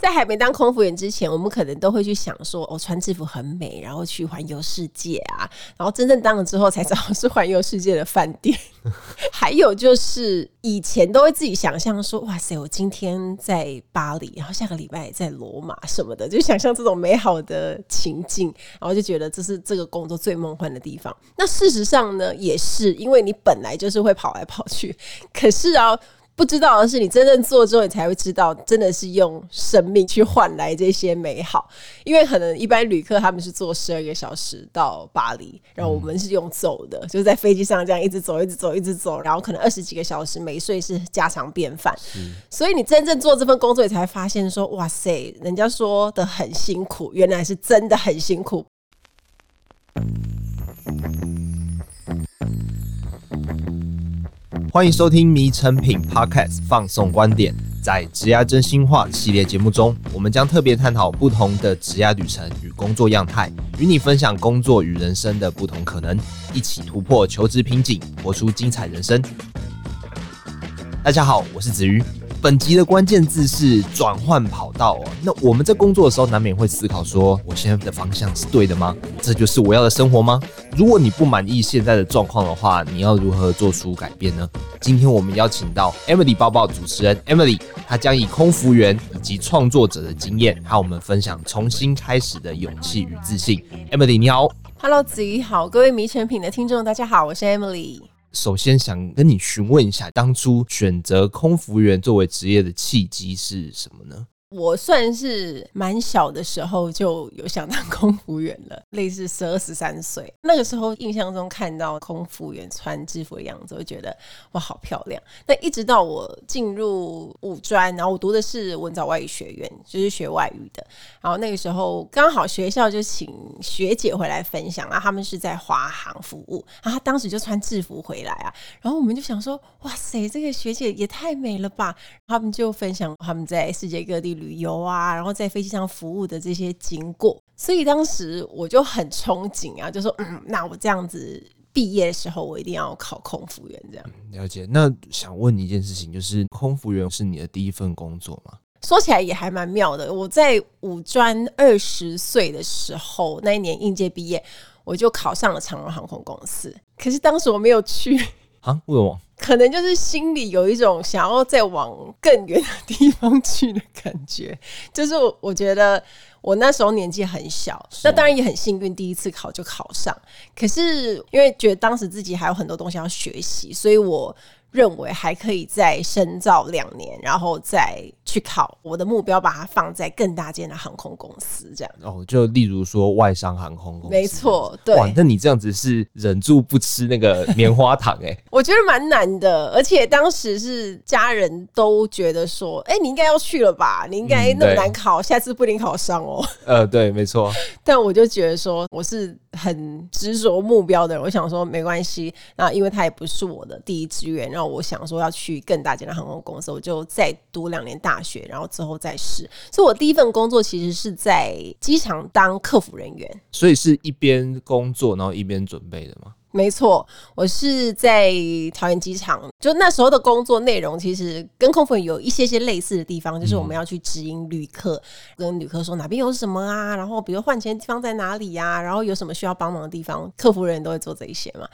在还没当空服员之前，我们可能都会去想说，哦，穿制服很美，然后去环游世界啊。然后真正当了之后，才知道是环游世界的饭店。还有就是以前都会自己想象说，哇塞，我今天在巴黎，然后下个礼拜在罗马什么的，就想象这种美好的情境，然后就觉得这是这个工作最梦幻的地方。那事实上呢，也是因为你本来就是会跑来跑去，可是啊。不知道的是，你真正做之后，你才会知道，真的是用生命去换来这些美好。因为可能一般旅客他们是坐十二个小时到巴黎，然后我们是用走的，就是在飞机上这样一直走，一直走，一直走，然后可能二十几个小时没睡是家常便饭。所以你真正做这份工作，你才发现说，哇塞，人家说的很辛苦，原来是真的很辛苦。欢迎收听《迷成品 Podcast》放送观点。在职涯真心话系列节目中，我们将特别探讨不同的职涯旅程与工作样态，与你分享工作与人生的不同可能，一起突破求职瓶颈，活出精彩人生。大家好，我是子瑜。本集的关键字是转换跑道哦。那我们在工作的时候，难免会思考说：我现在的方向是对的吗？这就是我要的生活吗？如果你不满意现在的状况的话，你要如何做出改变呢？今天我们邀请到 Emily 报报主持人 Emily，她将以空服员以及创作者的经验，和我们分享重新开始的勇气与自信。Emily，你好，Hello，子怡好，各位迷产品的听众，大家好，我是 Emily。首先想跟你询问一下，当初选择空服员作为职业的契机是什么呢？我算是蛮小的时候就有想当空服员了，类似十二十三岁那个时候，印象中看到空服员穿制服的样子，我觉得哇，好漂亮。那一直到我进入五专，然后我读的是文藻外语学院，就是学外语的。然后那个时候刚好学校就请学姐回来分享，啊他们是在华航服务，然后他当时就穿制服回来啊，然后我们就想说，哇塞，这个学姐也太美了吧！他们就分享他们在世界各地。旅游啊，然后在飞机上服务的这些经过，所以当时我就很憧憬啊，就说嗯，那我这样子毕业的时候，我一定要考空服员。这样。了解。那想问你一件事情，就是空服员是你的第一份工作吗？说起来也还蛮妙的。我在五专二十岁的时候，那一年应届毕业，我就考上了长荣航空公司。可是当时我没有去啊？为什么？可能就是心里有一种想要再往更远的地方去的感觉，就是我觉得我那时候年纪很小，那当然也很幸运，第一次考就考上。可是因为觉得当时自己还有很多东西要学习，所以我认为还可以再深造两年，然后再去考。我的目标把它放在更大间的航空公司，这样哦，就例如说外商航空公司，没错，对。哇，那你这样子是忍住不吃那个棉花糖哎、欸？我觉得蛮难的，而且当时是家人都觉得说，哎、欸，你应该要去了吧？你应该那么难考，嗯、下次不一定考上哦。呃，对，没错。但我就觉得说，我是很执着目标的人，我想说没关系。那因为他也不是我的第一志愿。然后我想说要去更大间的航空公司，我就再读两年大学，然后之后再试。所以，我第一份工作其实是在机场当客服人员。所以是一边工作，然后一边准备的吗？没错，我是在桃园机场。就那时候的工作内容，其实跟空服员有一些些类似的地方，就是我们要去指引旅客，嗯、跟旅客说哪边有什么啊，然后比如换钱的地方在哪里呀、啊，然后有什么需要帮忙的地方，客服人员都会做这一些嘛。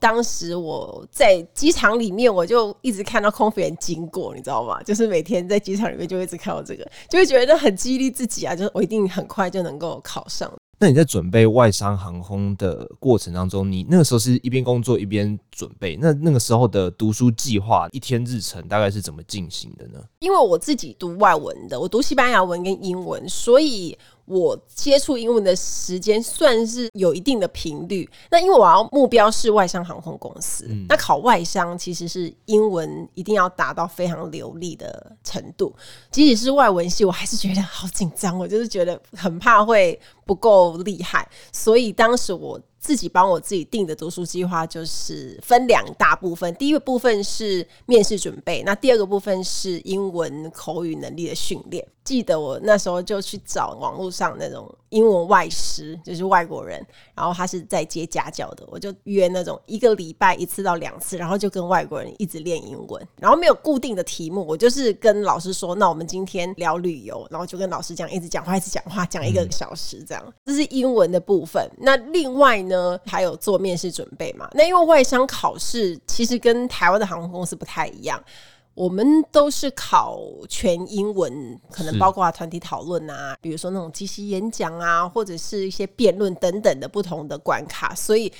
当时我在机场里面，我就一直看到空服员经过，你知道吗？就是每天在机场里面就一直看到这个，就会觉得很激励自己啊，就是我一定很快就能够考上。那你在准备外商航空的过程当中，你那个时候是一边工作一边准备，那那个时候的读书计划一天日程大概是怎么进行的呢？因为我自己读外文的，我读西班牙文跟英文，所以。我接触英文的时间算是有一定的频率。那因为我要目标是外商航空公司，嗯、那考外商其实是英文一定要达到非常流利的程度。即使是外文系，我还是觉得好紧张，我就是觉得很怕会不够厉害。所以当时我。自己帮我自己定的读书计划就是分两大部分，第一个部分是面试准备，那第二个部分是英文口语能力的训练。记得我那时候就去找网络上那种英文外师，就是外国人，然后他是在接家教的，我就约那种一个礼拜一次到两次，然后就跟外国人一直练英文，然后没有固定的题目，我就是跟老师说，那我们今天聊旅游，然后就跟老师讲，一直讲话，一直讲话，讲一个小时这样，这是英文的部分。那另外呢，还有做面试准备嘛？那因为外商考试其实跟台湾的航空公司不太一样。我们都是考全英文，可能包括团体讨论啊，比如说那种即席演讲啊，或者是一些辩论等等的不同的关卡，所以。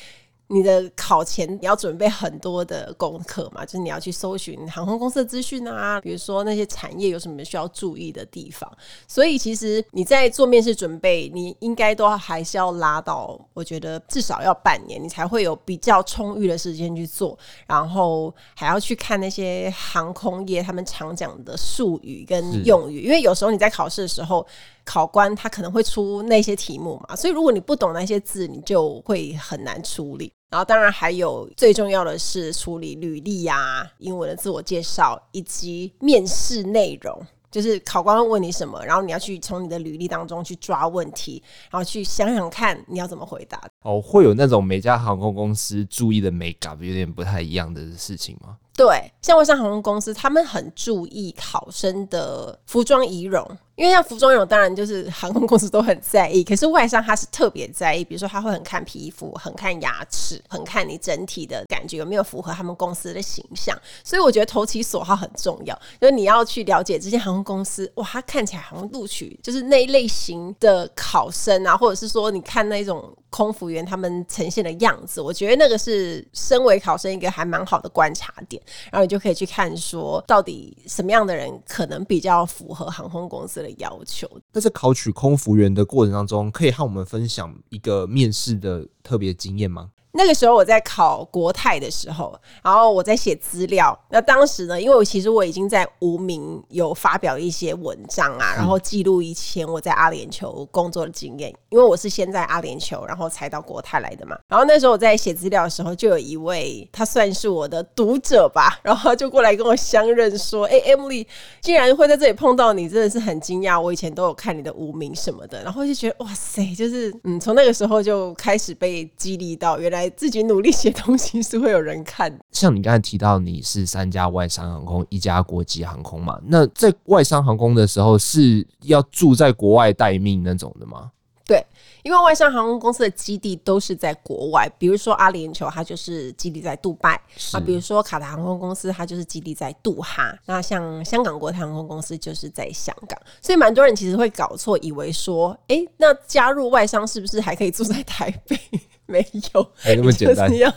你的考前你要准备很多的功课嘛，就是你要去搜寻航空公司的资讯啊，比如说那些产业有什么需要注意的地方。所以其实你在做面试准备，你应该都还是要拉到，我觉得至少要半年，你才会有比较充裕的时间去做，然后还要去看那些航空业他们常讲的术语跟用语，因为有时候你在考试的时候。考官他可能会出那些题目嘛，所以如果你不懂那些字，你就会很难处理。然后当然还有最重要的是处理履历呀、英文的自我介绍以及面试内容，就是考官会问你什么，然后你要去从你的履历当中去抓问题，然后去想想看你要怎么回答。哦，会有那种每家航空公司注意的美感有点不太一样的事情吗？对，像外商航空公司，他们很注意考生的服装仪容。因为像服装仪容，当然就是航空公司都很在意，可是外商他是特别在意，比如说他会很看皮肤，很看牙齿，很看你整体的感觉有没有符合他们公司的形象。所以我觉得投其所好很重要，就是你要去了解这些航空公司，哇，他看起来好像录取就是那一类型的考生啊，或者是说你看那种空服员他们呈现的样子，我觉得那个是身为考生一个还蛮好的观察点，然后你就可以去看说到底什么样的人可能比较符合航空公司的要求。那在考取空服员的过程当中，可以和我们分享一个面试的特别经验吗？那个时候我在考国泰的时候，然后我在写资料。那当时呢，因为我其实我已经在无名有发表一些文章啊，然后记录以前我在阿联酋工作的经验。因为我是先在阿联酋，然后才到国泰来的嘛。然后那时候我在写资料的时候，就有一位他算是我的读者吧，然后就过来跟我相认说：“哎，Emily，竟然会在这里碰到你，真的是很惊讶。我以前都有看你的无名什么的，然后就觉得哇塞，就是嗯，从那个时候就开始被激励到，原来。”自己努力写东西是会有人看。像你刚才提到你是三家外商航空，一家国际航空嘛？那在外商航空的时候是要住在国外待命那种的吗？对，因为外商航空公司的基地都是在国外，比如说阿联酋，它就是基地在杜拜啊；比如说卡塔航空公司，它就是基地在杜哈。那像香港国泰航空公司就是在香港，所以蛮多人其实会搞错，以为说，哎、欸，那加入外商是不是还可以住在台北？没有，没那么简单。你 要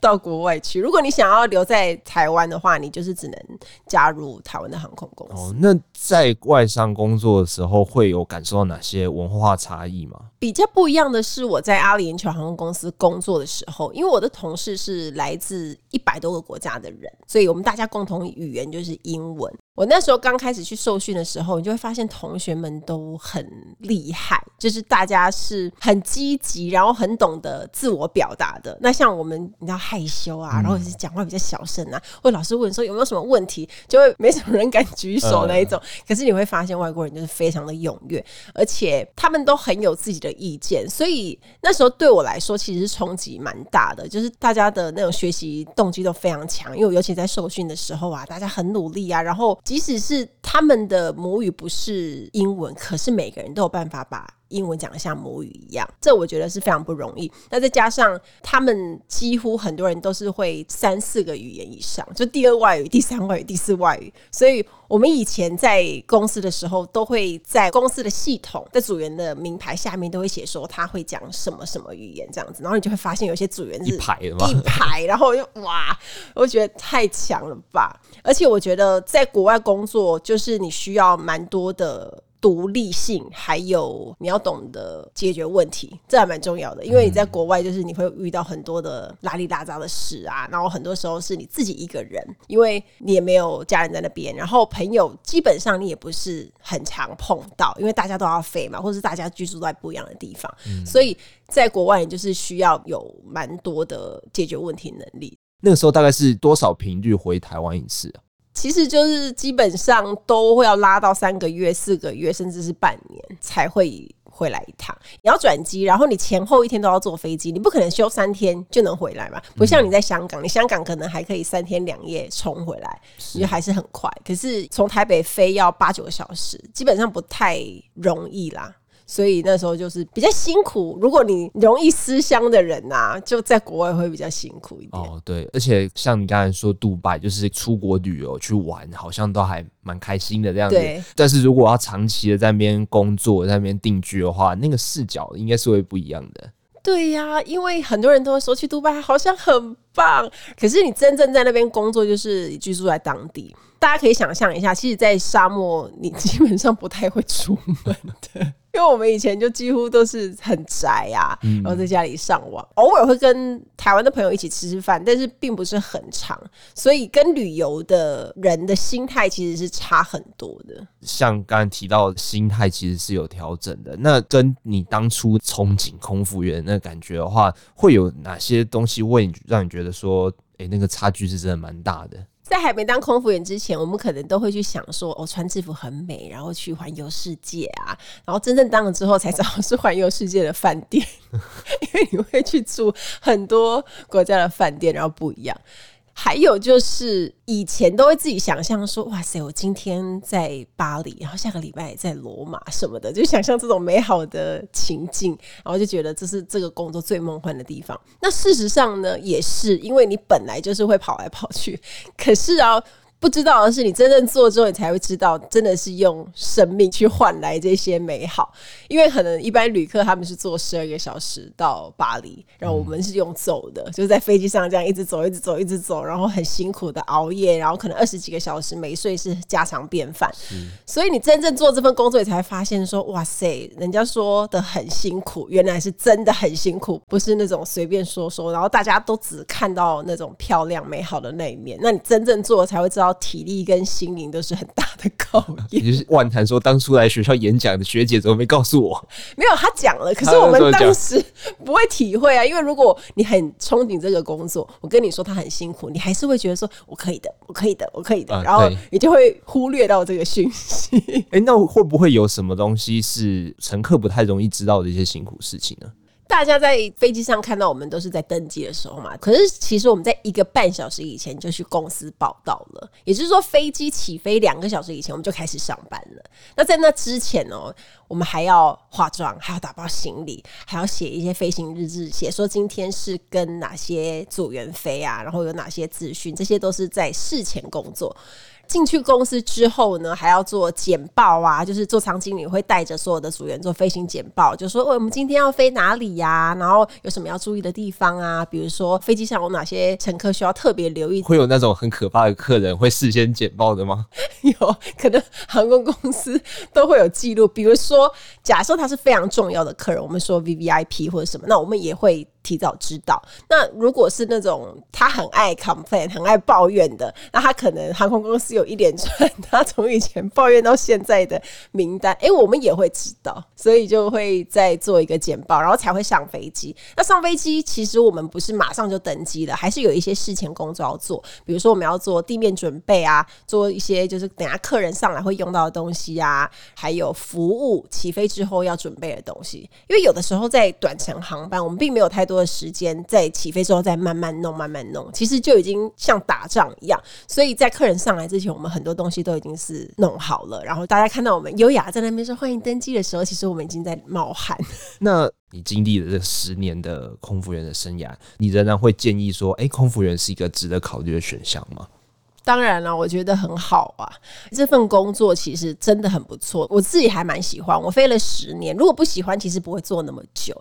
到国外去，如果你想要留在台湾的话，你就是只能加入台湾的航空公司。哦，那在外商工作的时候，会有感受到哪些文化差异吗？比较不一样的是，我在阿联酋航空公司工作的时候，因为我的同事是来自一百多个国家的人，所以我们大家共同语言就是英文。我那时候刚开始去受训的时候，你就会发现同学们都很厉害，就是大家是很积极，然后很懂得自我表达的。那像我们，你知道害羞啊，然后是讲话比较小声啊，或老师问说有没有什么问题，就会没什么人敢举手那一种。可是你会发现外国人就是非常的踊跃，而且他们都很有自己的意见，所以那时候对我来说其实是冲击蛮大的，就是大家的那种学习动机都非常强，因为尤其在受训的时候啊，大家很努力啊，然后。即使是他们的母语不是英文，可是每个人都有办法把英文讲的像母语一样，这我觉得是非常不容易。那再加上他们几乎很多人都是会三四个语言以上，就第二外语、第三外语、第四外语。所以我们以前在公司的时候，都会在公司的系统在组员的名牌下面都会写说他会讲什么什么语言这样子，然后你就会发现有些组员是一排一排，然后我就哇，我觉得太强了吧！而且我觉得在国外工作，就是你需要蛮多的。独立性，还有你要懂得解决问题，这还蛮重要的。因为你在国外，就是你会遇到很多的拉里拉杂的事啊，然后很多时候是你自己一个人，因为你也没有家人在那边，然后朋友基本上你也不是很常碰到，因为大家都要飞嘛，或是大家居住在不一样的地方，嗯、所以在国外你就是需要有蛮多的解决问题能力。那个时候大概是多少频率回台湾一次啊？其实就是基本上都会要拉到三个月、四个月，甚至是半年才会回来一趟。你要转机，然后你前后一天都要坐飞机，你不可能休三天就能回来嘛？不像你在香港，你香港可能还可以三天两夜冲回来，你就还是很快。可是从台北飞要八九个小时，基本上不太容易啦。所以那时候就是比较辛苦。如果你容易思乡的人呐、啊，就在国外会比较辛苦一点。哦，对，而且像你刚才说，杜拜就是出国旅游去玩，好像都还蛮开心的这样子。对。但是如果要长期的在那边工作，在那边定居的话，那个视角应该是会不一样的。对呀、啊，因为很多人都会说去杜拜好像很棒，可是你真正在那边工作，就是居住在当地。大家可以想象一下，其实，在沙漠你基本上不太会出门的。因为我们以前就几乎都是很宅啊，然后在家里上网，偶尔会跟台湾的朋友一起吃吃饭，但是并不是很长，所以跟旅游的人的心态其实是差很多的。像刚才提到，心态其实是有调整的。那跟你当初憧憬空服员那感觉的话，会有哪些东西会让你觉得说，哎，那个差距是真的蛮大的？在还没当空服员之前，我们可能都会去想说，我，穿制服很美，然后去环游世界啊。然后真正当了之后，才知道 是环游世界的饭店，因为你会去住很多国家的饭店，然后不一样。还有就是以前都会自己想象说，哇塞，我今天在巴黎，然后下个礼拜在罗马什么的，就想象这种美好的情境，然后就觉得这是这个工作最梦幻的地方。那事实上呢，也是因为你本来就是会跑来跑去，可是啊。不知道的是，你真正做之后，你才会知道，真的是用生命去换来这些美好。因为可能一般旅客他们是坐十二个小时到巴黎，然后我们是用走的，就是在飞机上这样一直走，一直走，一直走，然后很辛苦的熬夜，然后可能二十几个小时没睡是家常便饭。所以你真正做这份工作，你才会发现说，哇塞，人家说的很辛苦，原来是真的很辛苦，不是那种随便说说，然后大家都只看到那种漂亮美好的那一面。那你真正做了才会知道。体力跟心灵都是很大的考验。也就是万谈说，当初来学校演讲的学姐怎么没告诉我？没有，她讲了，可是我们当时不会体会啊。因为如果你很憧憬这个工作，我跟你说他很辛苦，你还是会觉得说我可以的，我可以的，我可以的，然后你就会忽略到这个讯息。哎、欸，那会不会有什么东西是乘客不太容易知道的一些辛苦事情呢？大家在飞机上看到我们都是在登机的时候嘛，可是其实我们在一个半小时以前就去公司报到了，也就是说飞机起飞两个小时以前我们就开始上班了。那在那之前哦，我们还要化妆，还要打包行李，还要写一些飞行日志，写说今天是跟哪些组员飞啊，然后有哪些资讯，这些都是在事前工作。进去公司之后呢，还要做简报啊，就是座舱经理会带着所有的组员做飞行简报，就说我们今天要飞哪里呀，然后有什么要注意的地方啊，比如说飞机上有哪些乘客需要特别留意。会有那种很可怕的客人会事先简报的吗？有可能航空公司都会有记录，比如说假设他是非常重要的客人，我们说 VVIP 或者什么，那我们也会。提早知道，那如果是那种他很爱 complain、很爱抱怨的，那他可能航空公司有一连串他从以前抱怨到现在的名单，哎、欸，我们也会知道，所以就会再做一个简报，然后才会上飞机。那上飞机其实我们不是马上就登机了，还是有一些事前工作要做，比如说我们要做地面准备啊，做一些就是等下客人上来会用到的东西啊，还有服务起飞之后要准备的东西。因为有的时候在短程航班，我们并没有太多的时间在起飞之后再慢慢弄，慢慢弄，其实就已经像打仗一样。所以在客人上来之前，我们很多东西都已经是弄好了。然后大家看到我们优雅在那边说欢迎登机的时候，其实我们已经在冒汗。那你经历了这十年的空服员的生涯，你仍然会建议说，哎，空服员是一个值得考虑的选项吗？当然了，我觉得很好啊。这份工作其实真的很不错，我自己还蛮喜欢。我飞了十年，如果不喜欢，其实不会做那么久。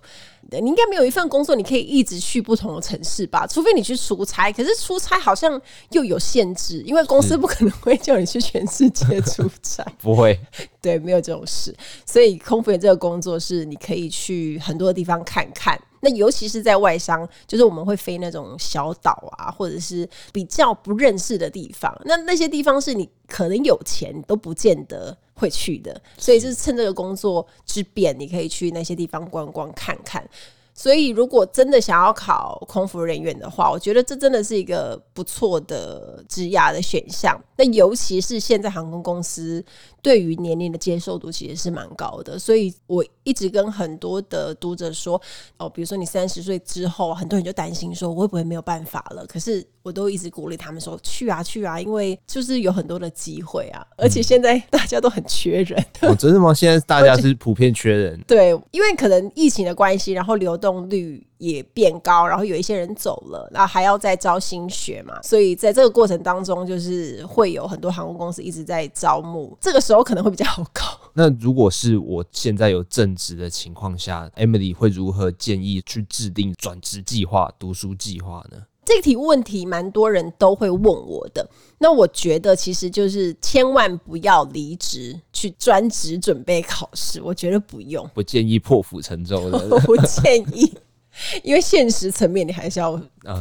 你应该没有一份工作你可以一直去不同的城市吧？除非你去出差，可是出差好像又有限制，因为公司不可能会叫你去全世界出差。不会，对，没有这种事。所以空服员这个工作是你可以去很多地方看看。那尤其是在外商，就是我们会飞那种小岛啊，或者是比较不认识的地方。那那些地方是你可能有钱都不见得会去的，所以就是趁这个工作之便，你可以去那些地方观光看看。所以，如果真的想要考空服人员的话，我觉得这真的是一个不错的职涯的选项。那尤其是现在航空公司对于年龄的接受度其实是蛮高的。所以我一直跟很多的读者说，哦，比如说你三十岁之后，很多人就担心说，我会不会没有办法了？可是我都一直鼓励他们说，去啊去啊，因为就是有很多的机会啊，而且现在大家都很缺人。哦，真的吗？现在大家是普遍缺人？对，因为可能疫情的关系，然后流动率也变高，然后有一些人走了，然后还要再招新血嘛，所以在这个过程当中，就是会有很多航空公司一直在招募，这个时候可能会比较好搞。那如果是我现在有正职的情况下，Emily 会如何建议去制定转职计划、读书计划呢？这个题问题蛮多人都会问我的。那我觉得其实就是千万不要离职去专职准备考试，我觉得不用，不建议破釜沉舟的，我不建议。因为现实层面，你还是要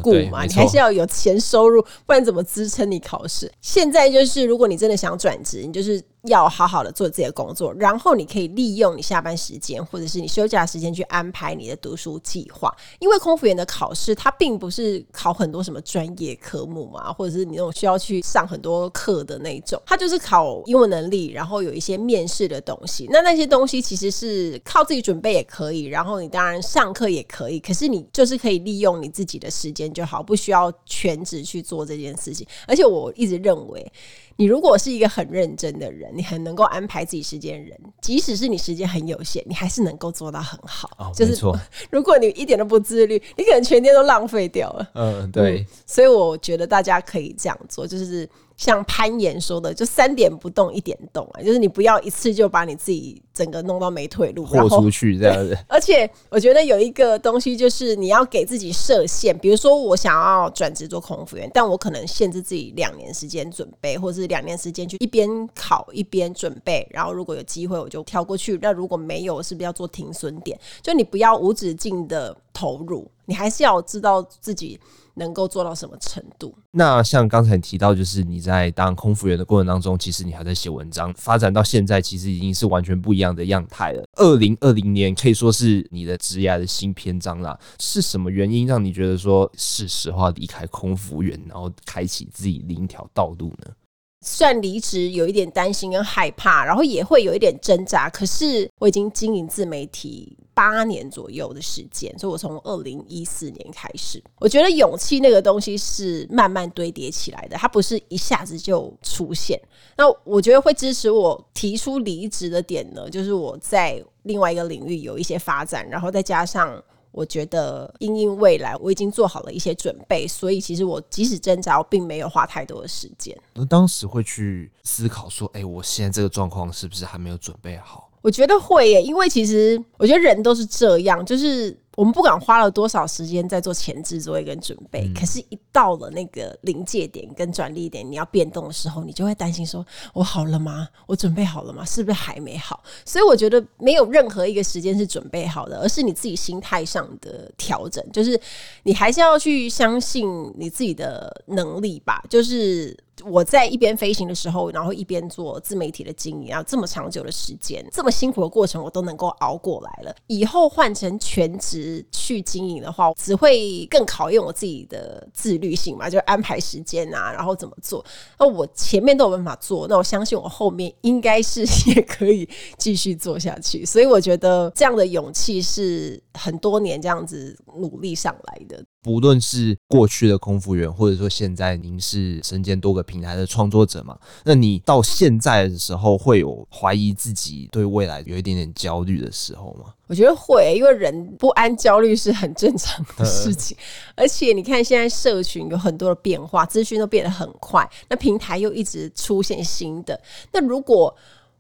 顾嘛，你还是要有钱收入，不然怎么支撑你考试？现在就是，如果你真的想转职，你就是。要好好的做自己的工作，然后你可以利用你下班时间或者是你休假时间去安排你的读书计划。因为空服员的考试，它并不是考很多什么专业科目嘛，或者是你那种需要去上很多课的那种，它就是考英文能力，然后有一些面试的东西。那那些东西其实是靠自己准备也可以，然后你当然上课也可以，可是你就是可以利用你自己的时间就好，不需要全职去做这件事情。而且我一直认为。你如果是一个很认真的人，你很能够安排自己时间的人，即使是你时间很有限，你还是能够做到很好。哦，就是 如果你一点都不自律，你可能全天都浪费掉了。嗯，对。所以我觉得大家可以这样做，就是。像攀岩说的，就三点不动一点动啊，就是你不要一次就把你自己整个弄到没退路，豁出去这样子。而且我觉得有一个东西就是你要给自己设限，比如说我想要转职做空服员，但我可能限制自己两年时间准备，或者是两年时间去一边考一边准备，然后如果有机会我就跳过去。那如果没有，是不是要做停损点？就你不要无止境的投入，你还是要知道自己。能够做到什么程度？那像刚才提到，就是你在当空服员的过程当中，其实你还在写文章，发展到现在，其实已经是完全不一样的样态了。二零二零年可以说是你的职业的新篇章啦。是什么原因让你觉得说是时候离开空服员，然后开启自己另一条道路呢？算离职有一点担心跟害怕，然后也会有一点挣扎。可是我已经经营自媒体八年左右的时间，所以我从二零一四年开始，我觉得勇气那个东西是慢慢堆叠起来的，它不是一下子就出现。那我觉得会支持我提出离职的点呢，就是我在另外一个领域有一些发展，然后再加上。我觉得因应未来，我已经做好了一些准备，所以其实我即使挣扎，我并没有花太多的时间。那当时会去思考说：“哎，我现在这个状况是不是还没有准备好？”我觉得会耶，因为其实我觉得人都是这样，就是。我们不管花了多少时间在做前置作业跟准备，可是，一到了那个临界点跟转捩点，你要变动的时候，你就会担心说：“我好了吗？我准备好了吗？是不是还没好？”所以我觉得没有任何一个时间是准备好的，而是你自己心态上的调整，就是你还是要去相信你自己的能力吧，就是。我在一边飞行的时候，然后一边做自媒体的经营，然后这么长久的时间，这么辛苦的过程，我都能够熬过来了。以后换成全职去经营的话，只会更考验我自己的自律性嘛，就安排时间啊，然后怎么做。那我前面都有办法做，那我相信我后面应该是 也可以继续做下去。所以我觉得这样的勇气是很多年这样子努力上来的。无论是过去的空服员，或者说现在您是身兼多个平台的创作者嘛，那你到现在的时候会有怀疑自己对未来有一点点焦虑的时候吗？我觉得会，因为人不安、焦虑是很正常的事情。而且你看，现在社群有很多的变化，资讯都变得很快，那平台又一直出现新的，那如果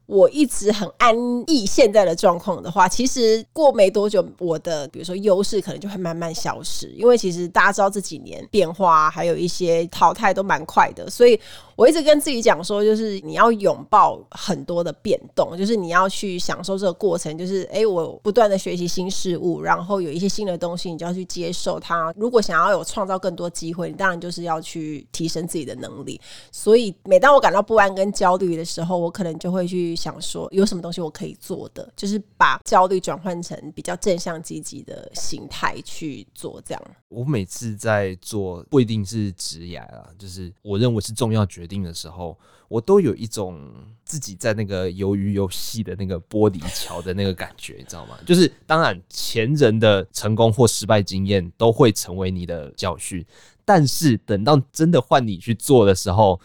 我一直很安逸现在的状况的话，其实过没多久，我的比如说优势可能就会慢慢消失。因为其实大家知道这几年变化还有一些淘汰都蛮快的，所以我一直跟自己讲说，就是你要拥抱很多的变动，就是你要去享受这个过程。就是诶、欸，我不断的学习新事物，然后有一些新的东西，你就要去接受它。如果想要有创造更多机会，你当然就是要去提升自己的能力。所以每当我感到不安跟焦虑的时候，我可能就会去。想说有什么东西我可以做的，就是把焦虑转换成比较正向积极的心态去做。这样，我每次在做不一定是职业啊，就是我认为是重要决定的时候，我都有一种自己在那个鱿鱼游戏的那个玻璃桥的那个感觉，你知道吗？就是当然前人的成功或失败经验都会成为你的教训，但是等到真的换你去做的时候。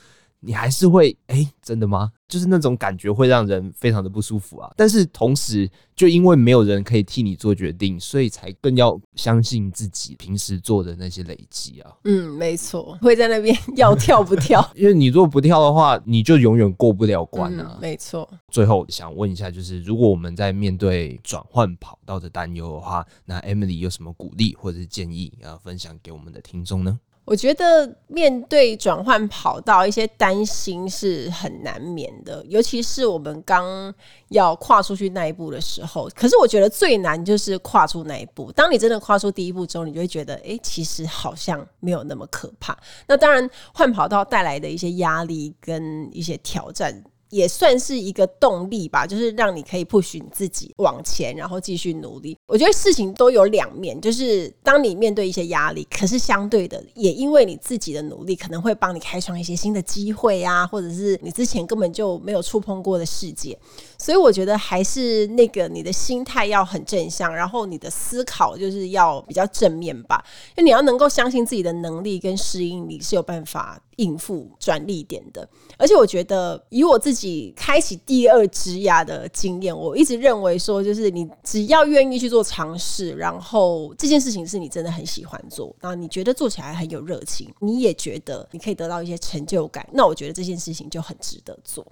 你还是会哎、欸，真的吗？就是那种感觉会让人非常的不舒服啊。但是同时，就因为没有人可以替你做决定，所以才更要相信自己平时做的那些累积啊。嗯，没错，会在那边 要跳不跳？因为你如果不跳的话，你就永远过不了关啊。嗯、没错。最后想问一下，就是如果我们在面对转换跑道的担忧的话，那 Emily 有什么鼓励或者是建议啊分享给我们的听众呢？我觉得面对转换跑道，一些担心是很难免的，尤其是我们刚要跨出去那一步的时候。可是我觉得最难就是跨出那一步。当你真的跨出第一步之后，你就会觉得，哎，其实好像没有那么可怕。那当然，换跑道带来的一些压力跟一些挑战。也算是一个动力吧，就是让你可以 push 你自己往前，然后继续努力。我觉得事情都有两面，就是当你面对一些压力，可是相对的，也因为你自己的努力，可能会帮你开创一些新的机会啊，或者是你之前根本就没有触碰过的世界。所以我觉得还是那个你的心态要很正向，然后你的思考就是要比较正面吧，因为你要能够相信自己的能力跟适应力是有办法应付转利点的。而且我觉得以我自己。开启第二职涯的经验，我一直认为说，就是你只要愿意去做尝试，然后这件事情是你真的很喜欢做，然后你觉得做起来很有热情，你也觉得你可以得到一些成就感，那我觉得这件事情就很值得做。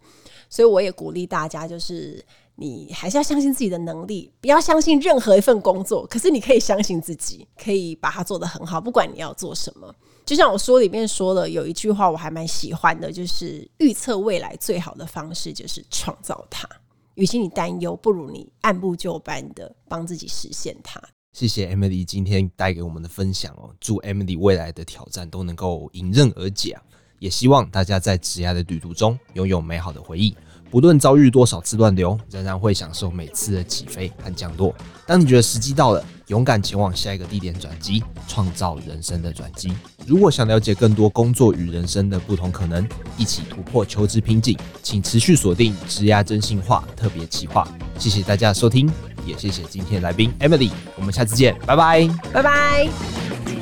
所以我也鼓励大家，就是你还是要相信自己的能力，不要相信任何一份工作，可是你可以相信自己，可以把它做得很好，不管你要做什么。就像我说里面说的，有一句话我还蛮喜欢的，就是预测未来最好的方式就是创造它。与其你担忧，不如你按部就班的帮自己实现它。谢谢 Emily 今天带给我们的分享哦，祝 Emily 未来的挑战都能够迎刃而解啊！也希望大家在职涯的旅途中拥有美好的回忆。不论遭遇多少次乱流，仍然会享受每次的起飞和降落。当你觉得时机到了，勇敢前往下一个地点转机，创造人生的转机。如果想了解更多工作与人生的不同可能，一起突破求职瓶颈，请持续锁定职涯真心话特别企划。谢谢大家的收听，也谢谢今天的来宾 Emily。我们下次见，拜拜，拜拜。